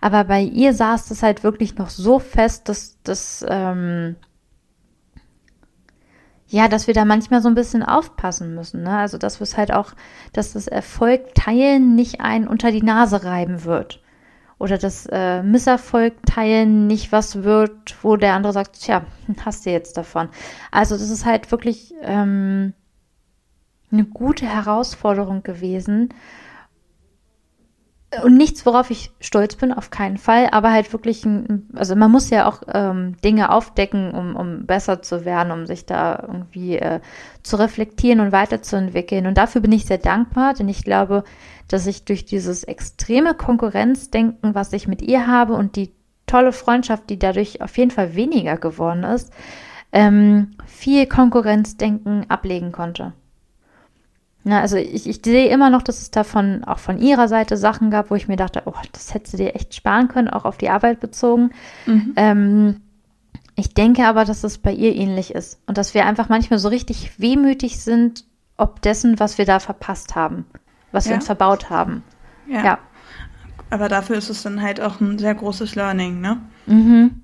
Aber bei ihr saß es halt wirklich noch so fest, dass, dass ähm, ja, dass wir da manchmal so ein bisschen aufpassen müssen. Ne? Also, dass wir es halt auch, dass das Erfolg teilen nicht einen unter die Nase reiben wird. Oder das äh, Misserfolg teilen nicht was wird, wo der andere sagt, tja, hast du jetzt davon. Also, das ist halt wirklich ähm, eine gute Herausforderung gewesen. Und nichts, worauf ich stolz bin, auf keinen Fall, aber halt wirklich, ein, also man muss ja auch ähm, Dinge aufdecken, um, um besser zu werden, um sich da irgendwie äh, zu reflektieren und weiterzuentwickeln. Und dafür bin ich sehr dankbar, denn ich glaube, dass ich durch dieses extreme Konkurrenzdenken, was ich mit ihr habe und die tolle Freundschaft, die dadurch auf jeden Fall weniger geworden ist, ähm, viel Konkurrenzdenken ablegen konnte. Na, also ich, ich sehe immer noch, dass es davon auch von ihrer Seite Sachen gab, wo ich mir dachte, oh, das hättest du dir echt sparen können, auch auf die Arbeit bezogen. Mhm. Ähm, ich denke aber, dass es bei ihr ähnlich ist und dass wir einfach manchmal so richtig wehmütig sind, ob dessen, was wir da verpasst haben, was ja. wir uns verbaut haben. Ja. ja. Aber dafür ist es dann halt auch ein sehr großes Learning, ne? Mhm.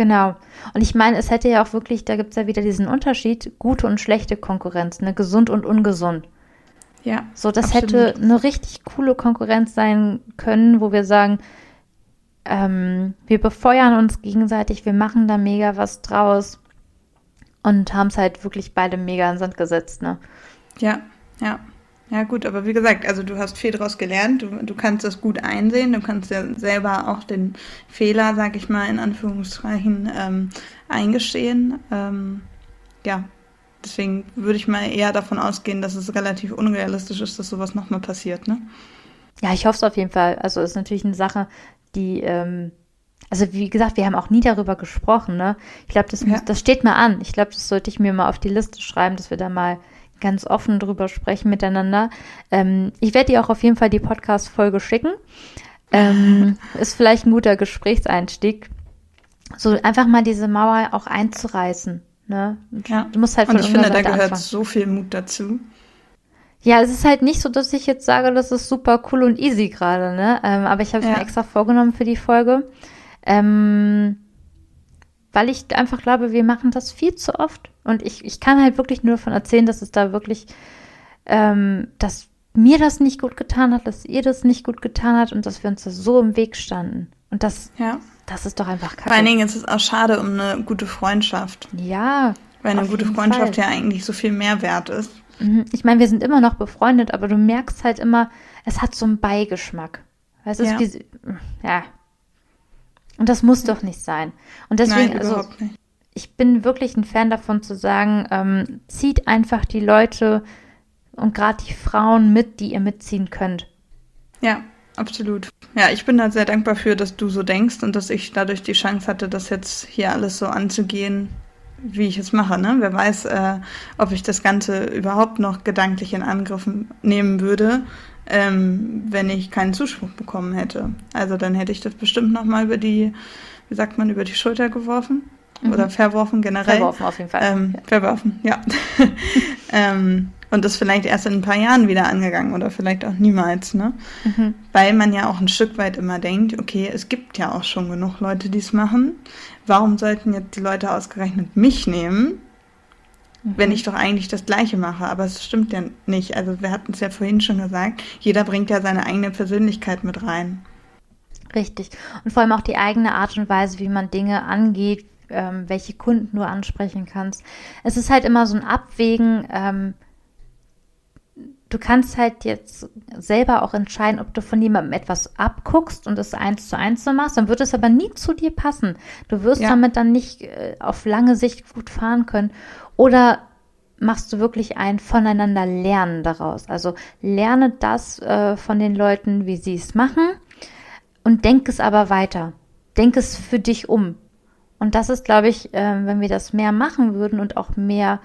Genau. Und ich meine, es hätte ja auch wirklich, da gibt es ja wieder diesen Unterschied, gute und schlechte Konkurrenz, ne, gesund und ungesund. Ja. So, das absolut. hätte eine richtig coole Konkurrenz sein können, wo wir sagen, ähm, wir befeuern uns gegenseitig, wir machen da mega was draus und haben es halt wirklich beide mega in den Sand gesetzt, ne? Ja, ja. Ja, gut, aber wie gesagt, also du hast viel daraus gelernt, du, du kannst das gut einsehen, du kannst ja selber auch den Fehler, sag ich mal, in Anführungszeichen ähm, eingestehen. Ähm, ja, deswegen würde ich mal eher davon ausgehen, dass es relativ unrealistisch ist, dass sowas nochmal passiert, ne? Ja, ich hoffe es auf jeden Fall. Also ist natürlich eine Sache, die, ähm, also wie gesagt, wir haben auch nie darüber gesprochen, ne? Ich glaube, das, ja. das steht mal an. Ich glaube, das sollte ich mir mal auf die Liste schreiben, dass wir da mal ganz offen drüber sprechen miteinander. Ähm, ich werde dir auch auf jeden Fall die Podcast-Folge schicken. Ähm, ist vielleicht ein guter Gesprächseinstieg. So einfach mal diese Mauer auch einzureißen. Ne? Ja. Du musst halt von Und ich finde, Seite da gehört anfangen. so viel Mut dazu. Ja, es ist halt nicht so, dass ich jetzt sage, das ist super cool und easy gerade, ne? Ähm, aber ich habe es ja. mir extra vorgenommen für die Folge. Ähm, weil ich einfach glaube, wir machen das viel zu oft. Und ich, ich kann halt wirklich nur davon erzählen, dass es da wirklich, ähm, dass mir das nicht gut getan hat, dass ihr das nicht gut getan hat und dass wir uns da so im Weg standen. Und das, ja. das ist doch einfach kacke. Vor allen Dingen ist es auch schade um eine gute Freundschaft. Ja. Weil eine gute Freundschaft Fall. ja eigentlich so viel mehr wert ist. Mhm. Ich meine, wir sind immer noch befreundet, aber du merkst halt immer, es hat so einen Beigeschmack. Weißt du, ja. Wie, ja, und das muss doch nicht sein. Und deswegen, Nein, also, ich bin wirklich ein Fan davon zu sagen, ähm, zieht einfach die Leute und gerade die Frauen mit, die ihr mitziehen könnt. Ja, absolut. Ja, ich bin da sehr dankbar für, dass du so denkst und dass ich dadurch die Chance hatte, das jetzt hier alles so anzugehen, wie ich es mache. Ne? Wer weiß, äh, ob ich das Ganze überhaupt noch gedanklich in Angriff nehmen würde, ähm, wenn ich keinen Zuspruch bekommen hätte. Also dann hätte ich das bestimmt nochmal über die, wie sagt man, über die Schulter geworfen. Mhm. Oder verworfen generell. Verworfen auf jeden Fall. Ähm, ja. Verworfen, ja. ähm, und das vielleicht erst in ein paar Jahren wieder angegangen oder vielleicht auch niemals, ne? Mhm. Weil man ja auch ein Stück weit immer denkt, okay, es gibt ja auch schon genug Leute, die es machen. Warum sollten jetzt die Leute ausgerechnet mich nehmen? Mhm. wenn ich doch eigentlich das Gleiche mache. Aber es stimmt ja nicht. Also wir hatten es ja vorhin schon gesagt, jeder bringt ja seine eigene Persönlichkeit mit rein. Richtig. Und vor allem auch die eigene Art und Weise, wie man Dinge angeht, ähm, welche Kunden du ansprechen kannst. Es ist halt immer so ein Abwägen. Ähm, du kannst halt jetzt selber auch entscheiden, ob du von jemandem etwas abguckst und es eins zu eins so machst, dann wird es aber nie zu dir passen. Du wirst ja. damit dann nicht äh, auf lange Sicht gut fahren können. Oder machst du wirklich ein voneinander Lernen daraus? Also lerne das äh, von den Leuten, wie sie es machen und denk es aber weiter. Denk es für dich um. Und das ist, glaube ich, äh, wenn wir das mehr machen würden und auch mehr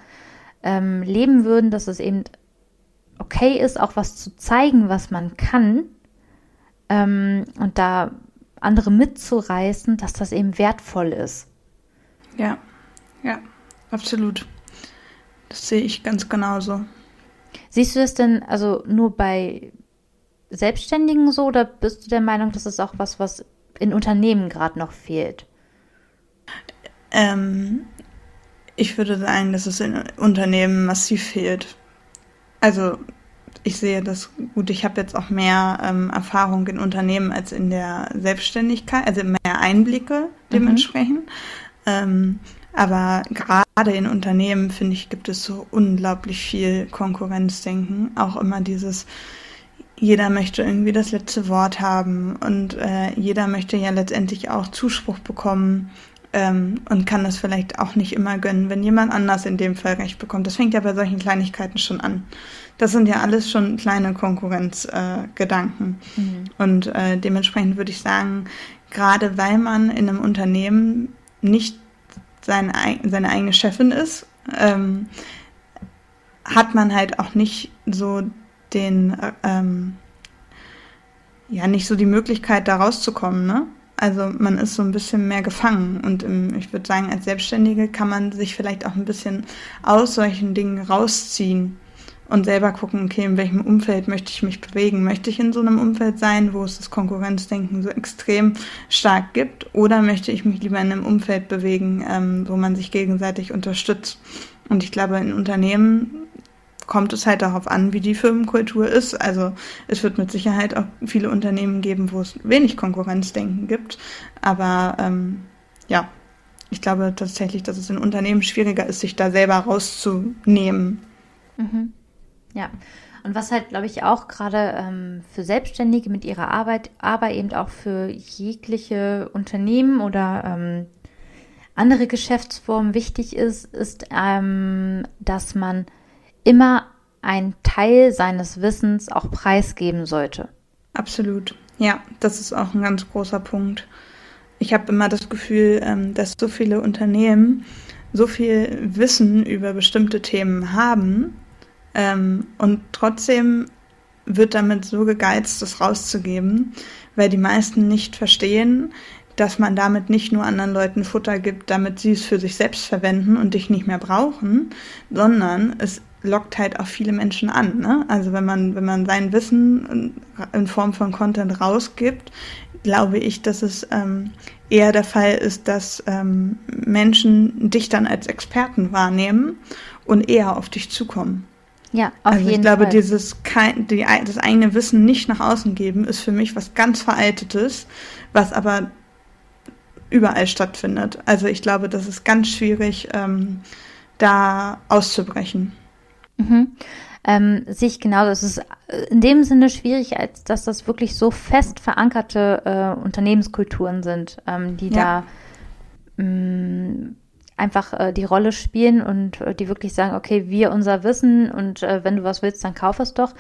ähm, leben würden, dass es eben okay ist, auch was zu zeigen, was man kann ähm, und da andere mitzureißen, dass das eben wertvoll ist. Ja, ja, absolut. Das sehe ich ganz genauso. Siehst du das denn also nur bei Selbstständigen so oder bist du der Meinung, das ist auch was, was in Unternehmen gerade noch fehlt? Ähm, Ich würde sagen, dass es in Unternehmen massiv fehlt. Also ich sehe das gut. Ich habe jetzt auch mehr ähm, Erfahrung in Unternehmen als in der Selbstständigkeit, also mehr Einblicke mhm. dementsprechend. Mhm. Ähm, aber gerade in Unternehmen, finde ich, gibt es so unglaublich viel Konkurrenzdenken. Auch immer dieses, jeder möchte irgendwie das letzte Wort haben und äh, jeder möchte ja letztendlich auch Zuspruch bekommen ähm, und kann das vielleicht auch nicht immer gönnen, wenn jemand anders in dem Fall Recht bekommt. Das fängt ja bei solchen Kleinigkeiten schon an. Das sind ja alles schon kleine Konkurrenzgedanken. Äh, mhm. Und äh, dementsprechend würde ich sagen, gerade weil man in einem Unternehmen nicht sein, seine eigene Chefin ist, ähm, hat man halt auch nicht so den, ähm, ja, nicht so die Möglichkeit, da rauszukommen, ne? Also man ist so ein bisschen mehr gefangen und im, ich würde sagen, als Selbstständige kann man sich vielleicht auch ein bisschen aus solchen Dingen rausziehen und selber gucken, okay, in welchem Umfeld möchte ich mich bewegen? Möchte ich in so einem Umfeld sein, wo es das Konkurrenzdenken so extrem stark gibt? Oder möchte ich mich lieber in einem Umfeld bewegen, ähm, wo man sich gegenseitig unterstützt? Und ich glaube, in Unternehmen kommt es halt darauf an, wie die Firmenkultur ist. Also es wird mit Sicherheit auch viele Unternehmen geben, wo es wenig Konkurrenzdenken gibt. Aber ähm, ja, ich glaube tatsächlich, dass es in Unternehmen schwieriger ist, sich da selber rauszunehmen. Mhm. Ja, und was halt, glaube ich, auch gerade ähm, für Selbstständige mit ihrer Arbeit, aber eben auch für jegliche Unternehmen oder ähm, andere Geschäftsformen wichtig ist, ist, ähm, dass man immer einen Teil seines Wissens auch preisgeben sollte. Absolut. Ja, das ist auch ein ganz großer Punkt. Ich habe immer das Gefühl, ähm, dass so viele Unternehmen so viel Wissen über bestimmte Themen haben, ähm, und trotzdem wird damit so gegeizt, das rauszugeben, weil die meisten nicht verstehen, dass man damit nicht nur anderen Leuten Futter gibt, damit sie es für sich selbst verwenden und dich nicht mehr brauchen, sondern es lockt halt auch viele Menschen an. Ne? Also wenn man, wenn man sein Wissen in Form von Content rausgibt, glaube ich, dass es ähm, eher der Fall ist, dass ähm, Menschen dich dann als Experten wahrnehmen und eher auf dich zukommen. Ja, auf also jeden ich glaube, Fall. dieses kein, die, das eigene Wissen nicht nach außen geben, ist für mich was ganz Veraltetes, was aber überall stattfindet. Also ich glaube, das ist ganz schwierig, ähm, da auszubrechen. Mhm. Ähm, sich genau, das ist in dem Sinne schwierig, als dass das wirklich so fest verankerte äh, Unternehmenskulturen sind, ähm, die ja. da mh, mm, einfach äh, die Rolle spielen und äh, die wirklich sagen, okay, wir unser Wissen und äh, wenn du was willst, dann kauf es doch.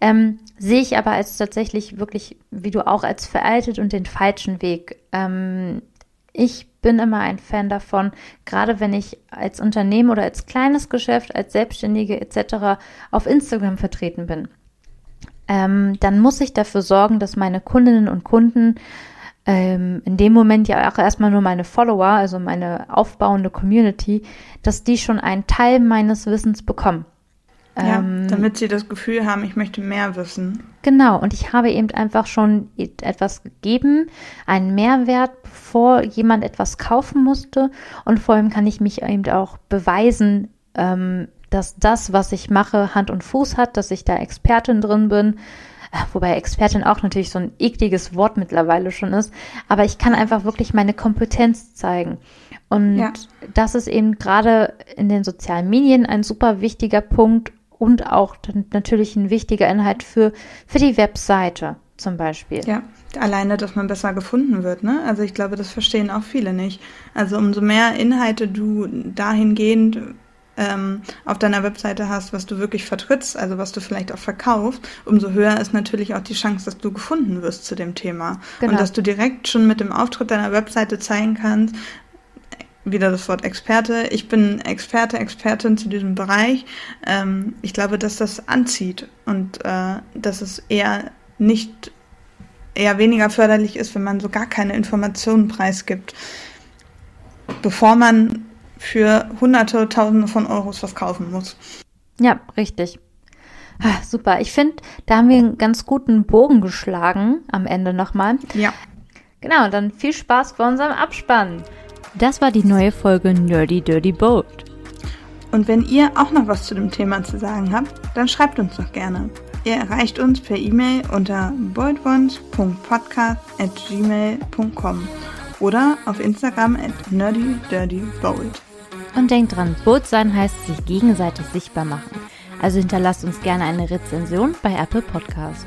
Ähm, sehe ich aber als tatsächlich wirklich, wie du auch, als veraltet und den falschen Weg. Ähm, ich bin immer ein Fan davon, gerade wenn ich als Unternehmen oder als kleines Geschäft, als Selbstständige etc. auf Instagram vertreten bin. Ähm, dann muss ich dafür sorgen, dass meine Kundinnen und Kunden ähm, in dem Moment ja auch erstmal nur meine Follower, also meine aufbauende Community, dass die schon einen Teil meines Wissens bekommen. Ja, ähm, damit sie das Gefühl haben, ich möchte mehr wissen. Genau, und ich habe eben einfach schon etwas gegeben, einen Mehrwert, bevor jemand etwas kaufen musste. Und vor allem kann ich mich eben auch beweisen, ähm, dass das, was ich mache, Hand und Fuß hat, dass ich da Expertin drin bin, wobei Expertin auch natürlich so ein ekliges Wort mittlerweile schon ist, aber ich kann einfach wirklich meine Kompetenz zeigen. Und ja. das ist eben gerade in den sozialen Medien ein super wichtiger Punkt und auch natürlich ein wichtiger Inhalt für, für die Webseite zum Beispiel. Ja, alleine, dass man besser gefunden wird, ne? Also ich glaube, das verstehen auch viele nicht. Also umso mehr Inhalte du dahingehend ähm, auf deiner Webseite hast, was du wirklich vertrittst, also was du vielleicht auch verkaufst, umso höher ist natürlich auch die Chance, dass du gefunden wirst zu dem Thema. Genau. Und dass du direkt schon mit dem Auftritt deiner Webseite zeigen kannst, wieder das Wort Experte. Ich bin Experte, Expertin zu diesem Bereich. Ähm, ich glaube, dass das anzieht und äh, dass es eher nicht, eher weniger förderlich ist, wenn man so gar keine Informationen preisgibt, bevor man für Hunderte, Tausende von Euros was kaufen muss. Ja, richtig. Ah, super. Ich finde, da haben wir einen ganz guten Bogen geschlagen am Ende nochmal. Ja. Genau, dann viel Spaß bei unserem Abspann. Das war die neue Folge Nerdy Dirty Boat. Und wenn ihr auch noch was zu dem Thema zu sagen habt, dann schreibt uns doch gerne. Ihr erreicht uns per E-Mail unter boldones.podcast.gmail.com oder auf Instagram at nerdydirtybold. Und denkt dran, Bold sein heißt sich gegenseitig sichtbar machen. Also hinterlasst uns gerne eine Rezension bei Apple Podcast.